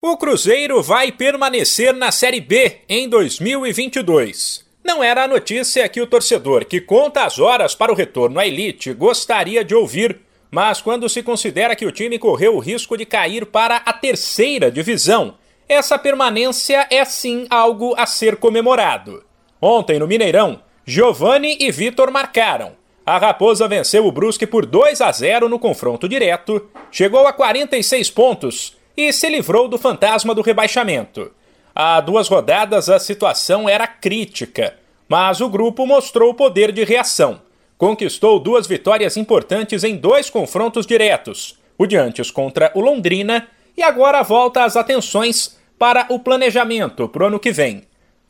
O Cruzeiro vai permanecer na Série B em 2022. Não era a notícia que o torcedor que conta as horas para o retorno à elite gostaria de ouvir, mas quando se considera que o time correu o risco de cair para a terceira divisão, essa permanência é sim algo a ser comemorado. Ontem no Mineirão, Giovani e Vitor marcaram. A Raposa venceu o Brusque por 2 a 0 no confronto direto, chegou a 46 pontos e se livrou do fantasma do rebaixamento. Há duas rodadas a situação era crítica, mas o grupo mostrou poder de reação. Conquistou duas vitórias importantes em dois confrontos diretos, o de antes contra o Londrina e agora volta as atenções para o planejamento para o ano que vem.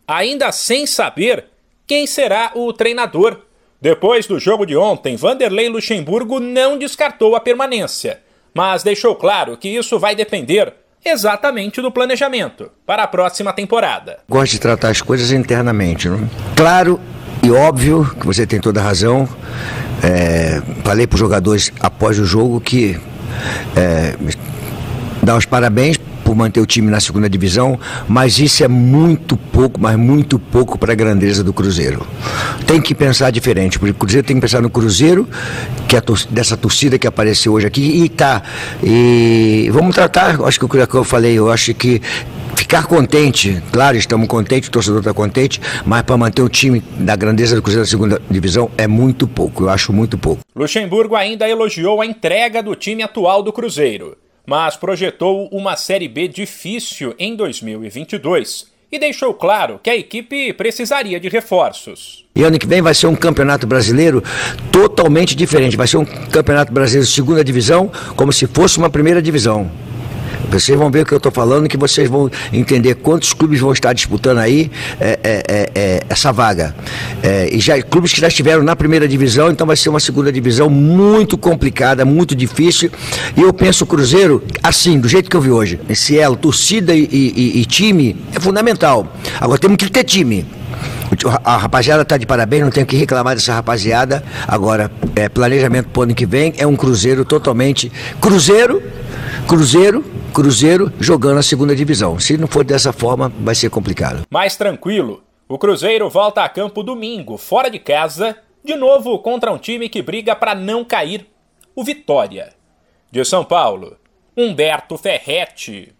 Ainda sem saber quem será o treinador. Depois do jogo de ontem, Vanderlei Luxemburgo não descartou a permanência mas deixou claro que isso vai depender exatamente do planejamento para a próxima temporada. Gosto de tratar as coisas internamente. Não? Claro e óbvio que você tem toda a razão. É, falei para os jogadores após o jogo que é, dar os parabéns por manter o time na segunda divisão, mas isso é muito pouco, mas muito pouco para a grandeza do Cruzeiro. Tem que pensar diferente, porque o Cruzeiro tem que pensar no Cruzeiro, que é dessa torcida que apareceu hoje aqui, e tá. E vamos tratar, acho que o que eu falei, eu acho que ficar contente, claro, estamos contentes, o torcedor está contente, mas para manter o time da grandeza do Cruzeiro da segunda divisão é muito pouco, eu acho muito pouco. Luxemburgo ainda elogiou a entrega do time atual do Cruzeiro mas projetou uma Série B difícil em 2022 e deixou claro que a equipe precisaria de reforços. E ano que vem vai ser um campeonato brasileiro totalmente diferente. Vai ser um campeonato brasileiro segunda divisão, como se fosse uma primeira divisão. Vocês vão ver o que eu estou falando, que vocês vão entender quantos clubes vão estar disputando aí é, é, é, é essa vaga. É, e já clubes que já estiveram na primeira divisão, então vai ser uma segunda divisão muito complicada, muito difícil. E eu penso o Cruzeiro, assim, do jeito que eu vi hoje, esse elo, torcida e, e, e time, é fundamental. Agora temos que ter time. A rapaziada está de parabéns, não tenho que reclamar dessa rapaziada. Agora, é, planejamento para o ano que vem é um Cruzeiro totalmente. Cruzeiro, Cruzeiro, Cruzeiro jogando a segunda divisão. Se não for dessa forma, vai ser complicado. Mais tranquilo. O Cruzeiro volta a campo domingo, fora de casa, de novo contra um time que briga para não cair, o Vitória. De São Paulo, Humberto Ferretti.